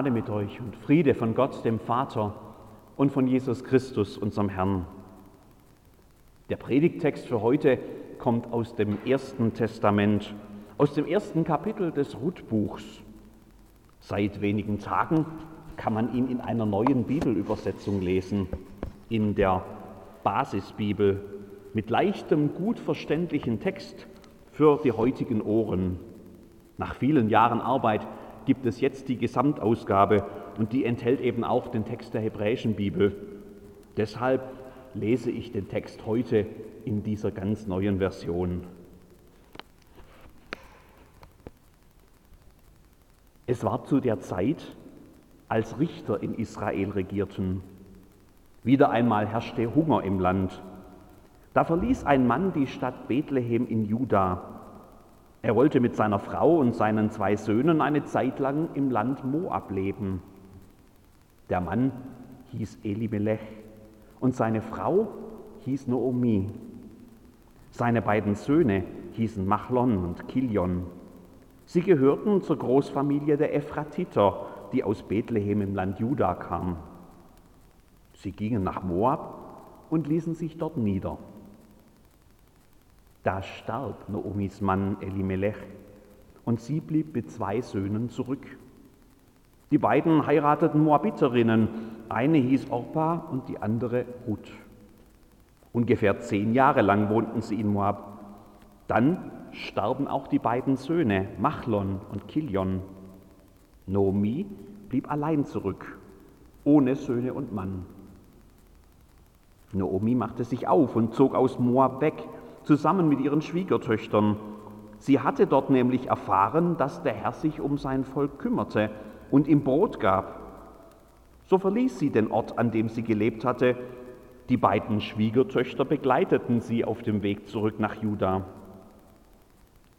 Gnade mit euch und Friede von Gott, dem Vater und von Jesus Christus, unserem Herrn. Der Predigttext für heute kommt aus dem Ersten Testament, aus dem ersten Kapitel des Ruthbuchs. Seit wenigen Tagen kann man ihn in einer neuen Bibelübersetzung lesen, in der Basisbibel mit leichtem, gut verständlichen Text für die heutigen Ohren. Nach vielen Jahren Arbeit gibt es jetzt die Gesamtausgabe und die enthält eben auch den Text der hebräischen Bibel. Deshalb lese ich den Text heute in dieser ganz neuen Version. Es war zu der Zeit, als Richter in Israel regierten. Wieder einmal herrschte Hunger im Land. Da verließ ein Mann die Stadt Bethlehem in Juda er wollte mit seiner Frau und seinen zwei Söhnen eine Zeit lang im Land Moab leben. Der Mann hieß Elimelech und seine Frau hieß Noomi. Seine beiden Söhne hießen Machlon und Kilion. Sie gehörten zur Großfamilie der Ephratiter, die aus Bethlehem im Land Juda kam. Sie gingen nach Moab und ließen sich dort nieder. Da starb Noomis Mann Elimelech und sie blieb mit zwei Söhnen zurück. Die beiden heirateten Moabiterinnen, eine hieß Orpa und die andere Ruth. Ungefähr zehn Jahre lang wohnten sie in Moab. Dann starben auch die beiden Söhne, Machlon und Kilion. Noomi blieb allein zurück, ohne Söhne und Mann. Noomi machte sich auf und zog aus Moab weg zusammen mit ihren Schwiegertöchtern. Sie hatte dort nämlich erfahren, dass der Herr sich um sein Volk kümmerte und ihm Brot gab. So verließ sie den Ort, an dem sie gelebt hatte. Die beiden Schwiegertöchter begleiteten sie auf dem Weg zurück nach Juda.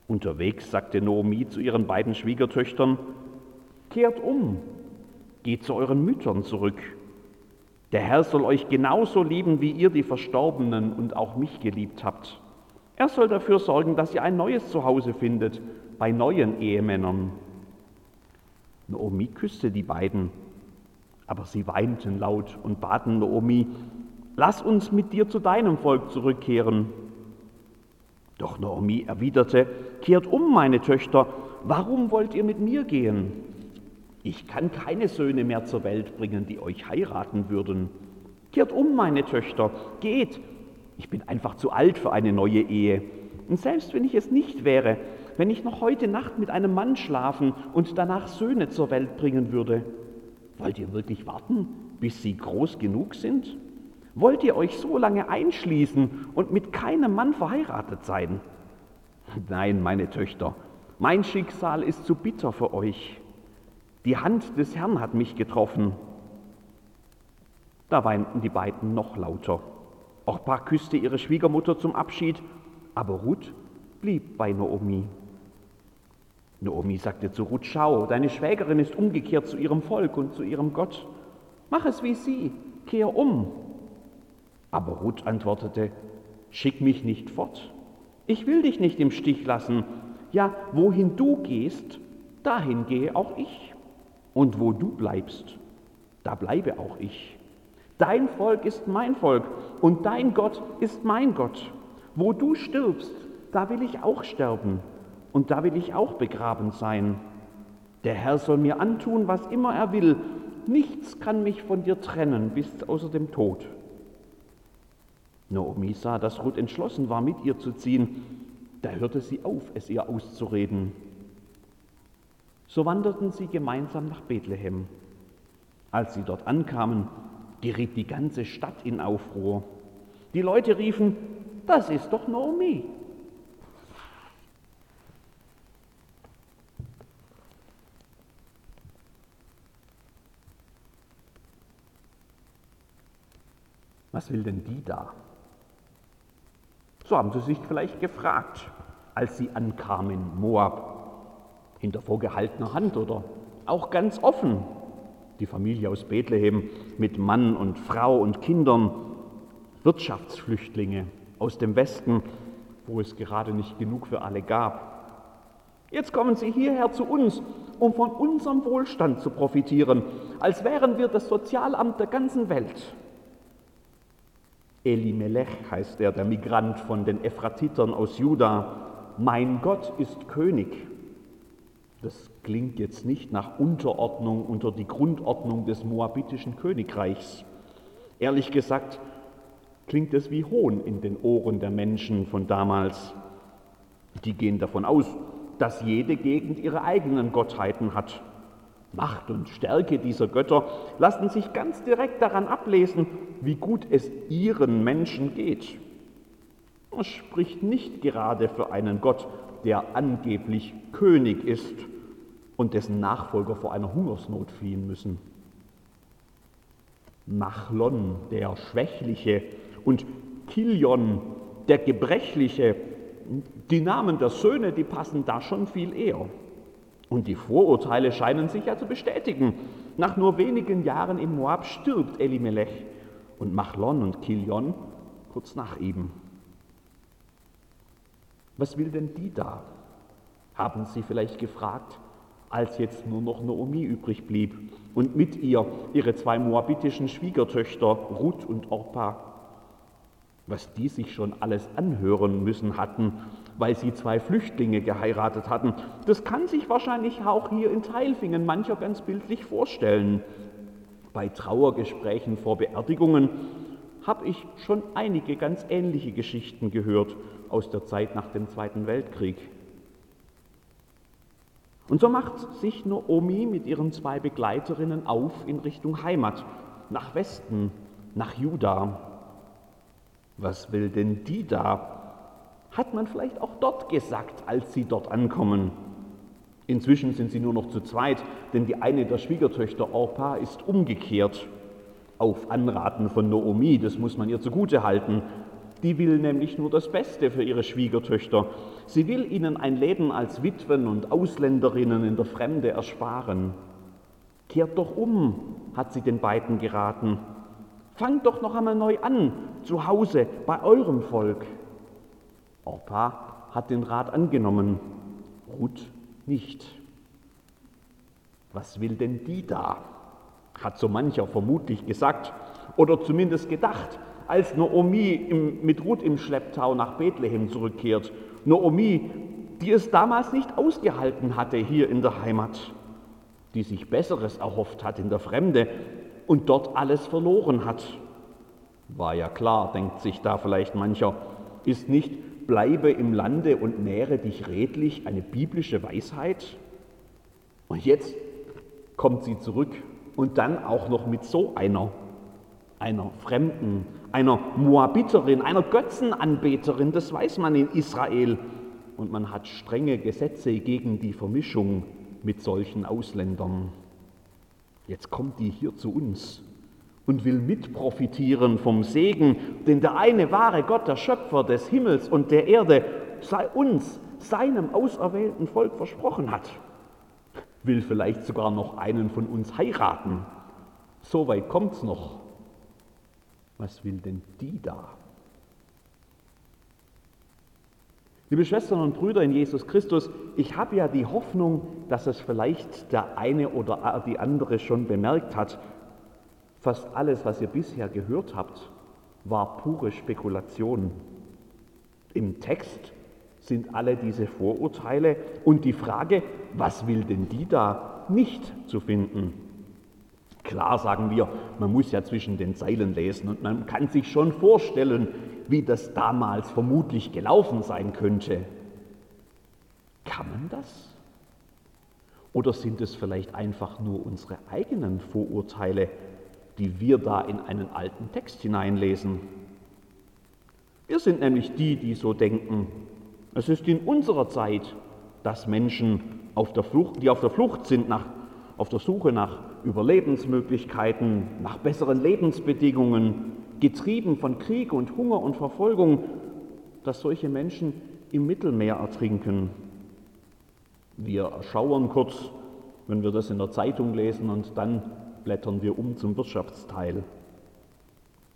Unterwegs sagte Noomi zu ihren beiden Schwiegertöchtern, Kehrt um, geht zu euren Müttern zurück. Der Herr soll euch genauso lieben, wie ihr die Verstorbenen und auch mich geliebt habt. Er soll dafür sorgen, dass ihr ein neues Zuhause findet bei neuen Ehemännern. Naomi küsste die beiden, aber sie weinten laut und baten Naomi, lass uns mit dir zu deinem Volk zurückkehren. Doch Naomi erwiderte, kehrt um, meine Töchter, warum wollt ihr mit mir gehen? Ich kann keine Söhne mehr zur Welt bringen, die euch heiraten würden. Kehrt um, meine Töchter, geht, ich bin einfach zu alt für eine neue Ehe. Und selbst wenn ich es nicht wäre, wenn ich noch heute Nacht mit einem Mann schlafen und danach Söhne zur Welt bringen würde, wollt ihr wirklich warten, bis sie groß genug sind? Wollt ihr euch so lange einschließen und mit keinem Mann verheiratet sein? Nein, meine Töchter, mein Schicksal ist zu bitter für euch. Die Hand des Herrn hat mich getroffen. Da weinten die beiden noch lauter. Orpa küsste ihre Schwiegermutter zum Abschied, aber Ruth blieb bei Noomi. Noomi sagte zu Ruth, schau, deine Schwägerin ist umgekehrt zu ihrem Volk und zu ihrem Gott. Mach es wie sie, kehr um. Aber Ruth antwortete, schick mich nicht fort. Ich will dich nicht im Stich lassen. Ja, wohin du gehst, dahin gehe auch ich. Und wo du bleibst, da bleibe auch ich. Dein Volk ist mein Volk und dein Gott ist mein Gott. Wo du stirbst, da will ich auch sterben und da will ich auch begraben sein. Der Herr soll mir antun, was immer er will. Nichts kann mich von dir trennen bis außer dem Tod. Naomi sah, dass Ruth entschlossen war, mit ihr zu ziehen. Da hörte sie auf, es ihr auszureden. So wanderten sie gemeinsam nach Bethlehem. Als sie dort ankamen, geriet die ganze Stadt in Aufruhr. Die Leute riefen, das ist doch Naomi. Was will denn die da? So haben sie sich vielleicht gefragt, als sie ankamen Moab, hinter vorgehaltener Hand oder auch ganz offen die Familie aus Bethlehem mit Mann und Frau und Kindern, Wirtschaftsflüchtlinge aus dem Westen, wo es gerade nicht genug für alle gab. Jetzt kommen sie hierher zu uns um von unserem Wohlstand zu profitieren, als wären wir das Sozialamt der ganzen Welt. Elimelech heißt er, der Migrant von den Ephratitern aus Juda. Mein Gott ist König. Das klingt jetzt nicht nach Unterordnung unter die Grundordnung des moabitischen Königreichs. Ehrlich gesagt klingt es wie Hohn in den Ohren der Menschen von damals. Die gehen davon aus, dass jede Gegend ihre eigenen Gottheiten hat. Macht und Stärke dieser Götter lassen sich ganz direkt daran ablesen, wie gut es ihren Menschen geht. Das spricht nicht gerade für einen Gott, der angeblich König ist und dessen Nachfolger vor einer Hungersnot fliehen müssen. Machlon, der Schwächliche, und Kilion, der Gebrechliche, die Namen der Söhne, die passen da schon viel eher. Und die Vorurteile scheinen sich ja zu bestätigen. Nach nur wenigen Jahren in Moab stirbt Elimelech und Machlon und Kilion kurz nach ihm. Was will denn die da? Haben sie vielleicht gefragt, als jetzt nur noch Naomi übrig blieb und mit ihr ihre zwei moabitischen Schwiegertöchter Ruth und Orpa. Was die sich schon alles anhören müssen hatten, weil sie zwei Flüchtlinge geheiratet hatten. Das kann sich wahrscheinlich auch hier in Teilfingen mancher ganz bildlich vorstellen. Bei Trauergesprächen vor Beerdigungen habe ich schon einige ganz ähnliche Geschichten gehört aus der Zeit nach dem Zweiten Weltkrieg. Und so macht sich Naomi mit ihren zwei Begleiterinnen auf in Richtung Heimat, nach Westen, nach Juda. Was will denn die da? hat man vielleicht auch dort gesagt, als sie dort ankommen. Inzwischen sind sie nur noch zu zweit, denn die eine der Schwiegertöchter Orpa ist umgekehrt. Auf Anraten von Noomi, das muss man ihr zugute halten. Die will nämlich nur das Beste für ihre Schwiegertöchter. Sie will ihnen ein Leben als Witwen und Ausländerinnen in der Fremde ersparen. Kehrt doch um, hat sie den beiden geraten. Fangt doch noch einmal neu an, zu Hause, bei eurem Volk. Orpa hat den Rat angenommen, Ruth nicht. Was will denn die da? Hat so mancher vermutlich gesagt oder zumindest gedacht, als Naomi im, mit Ruth im Schlepptau nach Bethlehem zurückkehrt. Naomi, die es damals nicht ausgehalten hatte hier in der Heimat, die sich Besseres erhofft hat in der Fremde und dort alles verloren hat. War ja klar, denkt sich da vielleicht mancher, ist nicht bleibe im Lande und nähre dich redlich, eine biblische Weisheit. Und jetzt kommt sie zurück und dann auch noch mit so einer, einer Fremden, einer Moabiterin, einer Götzenanbeterin, das weiß man in Israel. Und man hat strenge Gesetze gegen die Vermischung mit solchen Ausländern. Jetzt kommt die hier zu uns und will mitprofitieren vom Segen, den der eine wahre Gott, der Schöpfer des Himmels und der Erde, sei uns, seinem auserwählten Volk versprochen hat. Will vielleicht sogar noch einen von uns heiraten. So weit kommt's noch. Was will denn die da? Liebe Schwestern und Brüder in Jesus Christus, ich habe ja die Hoffnung, dass es vielleicht der eine oder die andere schon bemerkt hat, Fast alles, was ihr bisher gehört habt, war pure Spekulation. Im Text sind alle diese Vorurteile und die Frage, was will denn die da, nicht zu finden. Klar sagen wir, man muss ja zwischen den Zeilen lesen und man kann sich schon vorstellen, wie das damals vermutlich gelaufen sein könnte. Kann man das? Oder sind es vielleicht einfach nur unsere eigenen Vorurteile, die wir da in einen alten Text hineinlesen. Wir sind nämlich die, die so denken. Es ist in unserer Zeit, dass Menschen, auf der Flucht, die auf der Flucht sind, nach, auf der Suche nach Überlebensmöglichkeiten, nach besseren Lebensbedingungen, getrieben von Krieg und Hunger und Verfolgung, dass solche Menschen im Mittelmeer ertrinken. Wir erschauern kurz, wenn wir das in der Zeitung lesen und dann blättern wir um zum Wirtschaftsteil.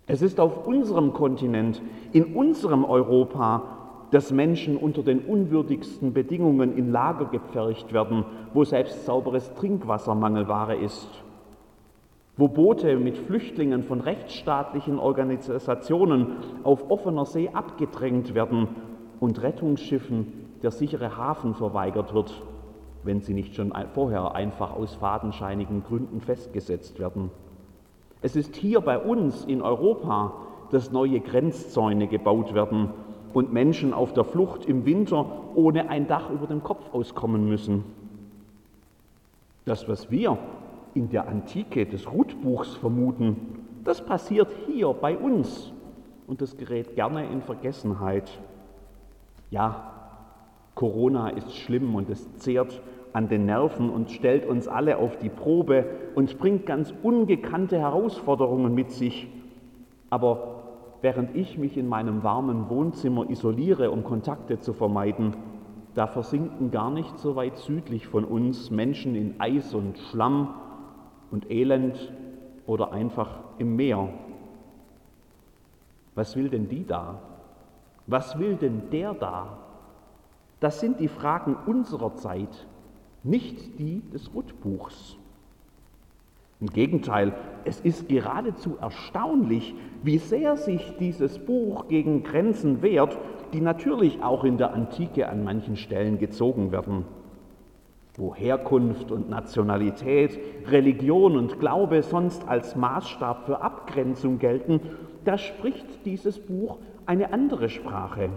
Es ist auf unserem Kontinent, in unserem Europa, dass Menschen unter den unwürdigsten Bedingungen in Lager gepfercht werden, wo selbst sauberes Trinkwasser Mangelware ist, wo Boote mit Flüchtlingen von rechtsstaatlichen Organisationen auf offener See abgedrängt werden und Rettungsschiffen der sichere Hafen verweigert wird, wenn sie nicht schon vorher einfach aus fadenscheinigen Gründen festgesetzt werden. Es ist hier bei uns in Europa, dass neue Grenzzäune gebaut werden und Menschen auf der Flucht im Winter ohne ein Dach über dem Kopf auskommen müssen. Das, was wir in der Antike des Rutbuchs vermuten, das passiert hier bei uns und das gerät gerne in Vergessenheit. Ja, Corona ist schlimm und es zehrt an den Nerven und stellt uns alle auf die Probe und bringt ganz ungekannte Herausforderungen mit sich. Aber während ich mich in meinem warmen Wohnzimmer isoliere, um Kontakte zu vermeiden, da versinken gar nicht so weit südlich von uns Menschen in Eis und Schlamm und Elend oder einfach im Meer. Was will denn die da? Was will denn der da? Das sind die Fragen unserer Zeit, nicht die des Rutbuchs. Im Gegenteil, es ist geradezu erstaunlich, wie sehr sich dieses Buch gegen Grenzen wehrt, die natürlich auch in der Antike an manchen Stellen gezogen werden. Wo Herkunft und Nationalität, Religion und Glaube sonst als Maßstab für Abgrenzung gelten, da spricht dieses Buch eine andere Sprache.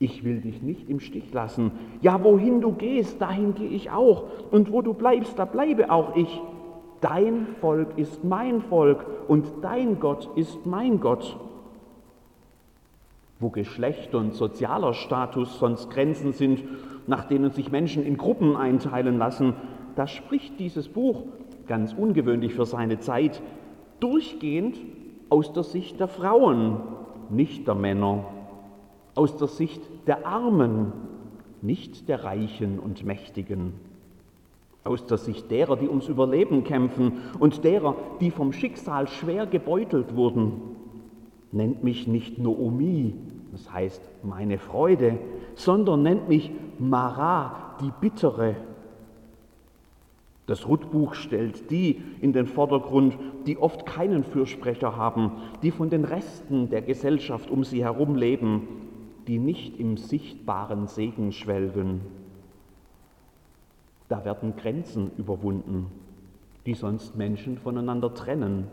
Ich will dich nicht im Stich lassen. Ja, wohin du gehst, dahin gehe ich auch. Und wo du bleibst, da bleibe auch ich. Dein Volk ist mein Volk und dein Gott ist mein Gott. Wo Geschlecht und sozialer Status sonst Grenzen sind, nach denen sich Menschen in Gruppen einteilen lassen, da spricht dieses Buch, ganz ungewöhnlich für seine Zeit, durchgehend aus der Sicht der Frauen, nicht der Männer aus der Sicht der Armen, nicht der Reichen und Mächtigen, aus der Sicht derer, die ums Überleben kämpfen und derer, die vom Schicksal schwer gebeutelt wurden. Nennt mich nicht Noomi, das heißt meine Freude, sondern nennt mich Mara, die Bittere. Das Rutbuch stellt die in den Vordergrund, die oft keinen Fürsprecher haben, die von den Resten der Gesellschaft um sie herum leben, die nicht im sichtbaren Segen schwelgen. Da werden Grenzen überwunden, die sonst Menschen voneinander trennen.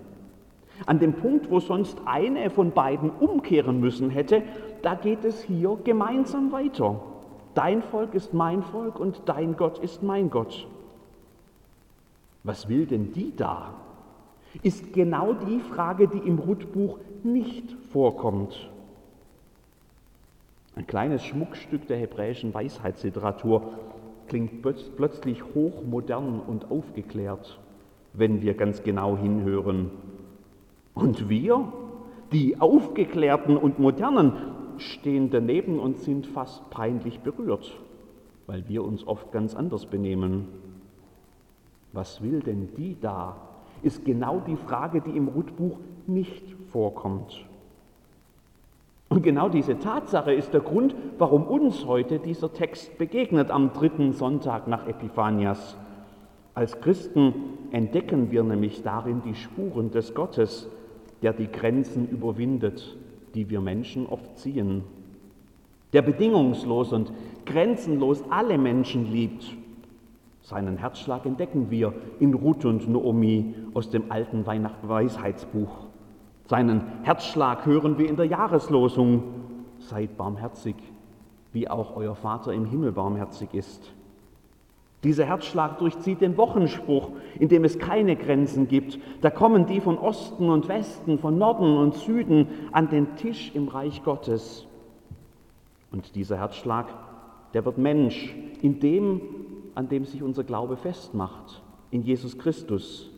An dem Punkt, wo sonst eine von beiden umkehren müssen hätte, da geht es hier gemeinsam weiter. Dein Volk ist mein Volk und dein Gott ist mein Gott. Was will denn die da? Ist genau die Frage, die im Rutbuch nicht vorkommt. Ein kleines Schmuckstück der hebräischen Weisheitsliteratur klingt plötzlich hochmodern und aufgeklärt, wenn wir ganz genau hinhören. Und wir, die Aufgeklärten und Modernen, stehen daneben und sind fast peinlich berührt, weil wir uns oft ganz anders benehmen. Was will denn die da? Ist genau die Frage, die im Rutbuch nicht vorkommt. Und genau diese Tatsache ist der Grund, warum uns heute dieser Text begegnet am dritten Sonntag nach Epiphanias. Als Christen entdecken wir nämlich darin die Spuren des Gottes, der die Grenzen überwindet, die wir Menschen oft ziehen, der bedingungslos und grenzenlos alle Menschen liebt. Seinen Herzschlag entdecken wir in Ruth und Noomi aus dem alten Weisheitsbuch. Seinen Herzschlag hören wir in der Jahreslosung. Seid barmherzig, wie auch euer Vater im Himmel barmherzig ist. Dieser Herzschlag durchzieht den Wochenspruch, in dem es keine Grenzen gibt. Da kommen die von Osten und Westen, von Norden und Süden an den Tisch im Reich Gottes. Und dieser Herzschlag, der wird Mensch in dem, an dem sich unser Glaube festmacht, in Jesus Christus.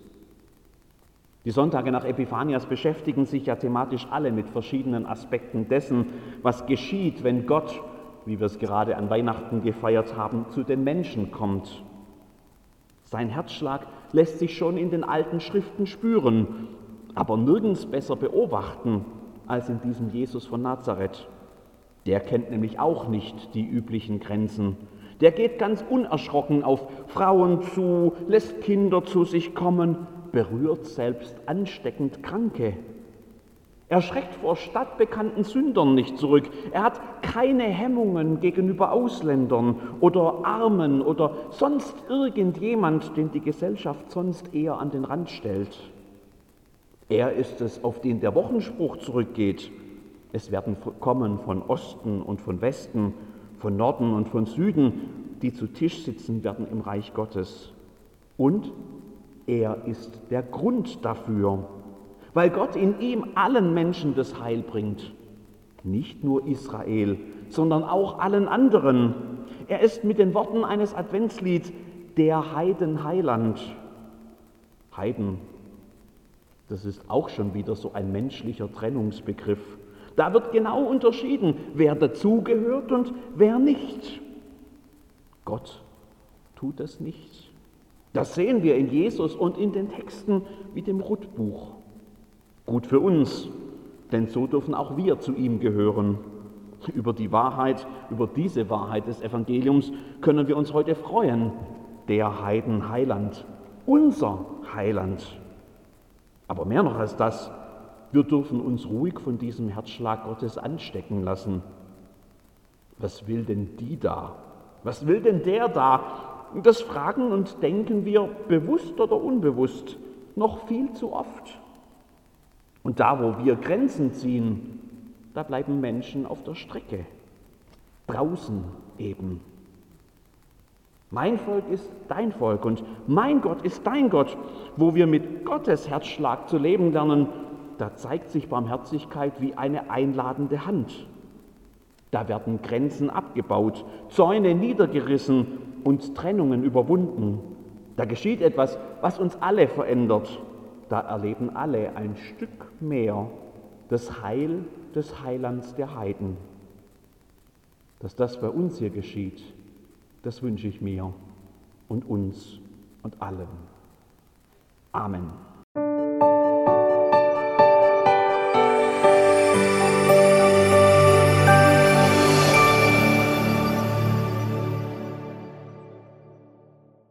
Die Sonntage nach Epiphanias beschäftigen sich ja thematisch alle mit verschiedenen Aspekten dessen, was geschieht, wenn Gott, wie wir es gerade an Weihnachten gefeiert haben, zu den Menschen kommt. Sein Herzschlag lässt sich schon in den alten Schriften spüren, aber nirgends besser beobachten als in diesem Jesus von Nazareth. Der kennt nämlich auch nicht die üblichen Grenzen. Der geht ganz unerschrocken auf Frauen zu, lässt Kinder zu sich kommen, berührt selbst ansteckend Kranke. Er schreckt vor stadtbekannten Sündern nicht zurück. Er hat keine Hemmungen gegenüber Ausländern oder Armen oder sonst irgendjemand, den die Gesellschaft sonst eher an den Rand stellt. Er ist es, auf den der Wochenspruch zurückgeht. Es werden kommen von Osten und von Westen, von Norden und von Süden, die zu Tisch sitzen werden im Reich Gottes. Und er ist der Grund dafür, weil Gott in ihm allen Menschen das Heil bringt. Nicht nur Israel, sondern auch allen anderen. Er ist mit den Worten eines Adventslieds der Heidenheiland. Heiden, das ist auch schon wieder so ein menschlicher Trennungsbegriff. Da wird genau unterschieden, wer dazugehört und wer nicht. Gott tut das nicht. Das sehen wir in Jesus und in den Texten wie dem Ruthbuch. Gut für uns, denn so dürfen auch wir zu ihm gehören. Über die Wahrheit, über diese Wahrheit des Evangeliums können wir uns heute freuen. Der Heiden Heiland, unser Heiland. Aber mehr noch als das, wir dürfen uns ruhig von diesem Herzschlag Gottes anstecken lassen. Was will denn die da? Was will denn der da? Das fragen und denken wir bewusst oder unbewusst noch viel zu oft. Und da, wo wir Grenzen ziehen, da bleiben Menschen auf der Strecke, draußen eben. Mein Volk ist dein Volk und mein Gott ist dein Gott. Wo wir mit Gottes Herzschlag zu leben lernen, da zeigt sich Barmherzigkeit wie eine einladende Hand. Da werden Grenzen abgebaut, Zäune niedergerissen und Trennungen überwunden. Da geschieht etwas, was uns alle verändert da erleben alle ein Stück mehr das Heil des Heilands der Heiden. Dass das bei uns hier geschieht, das wünsche ich mir und uns und allen. Amen.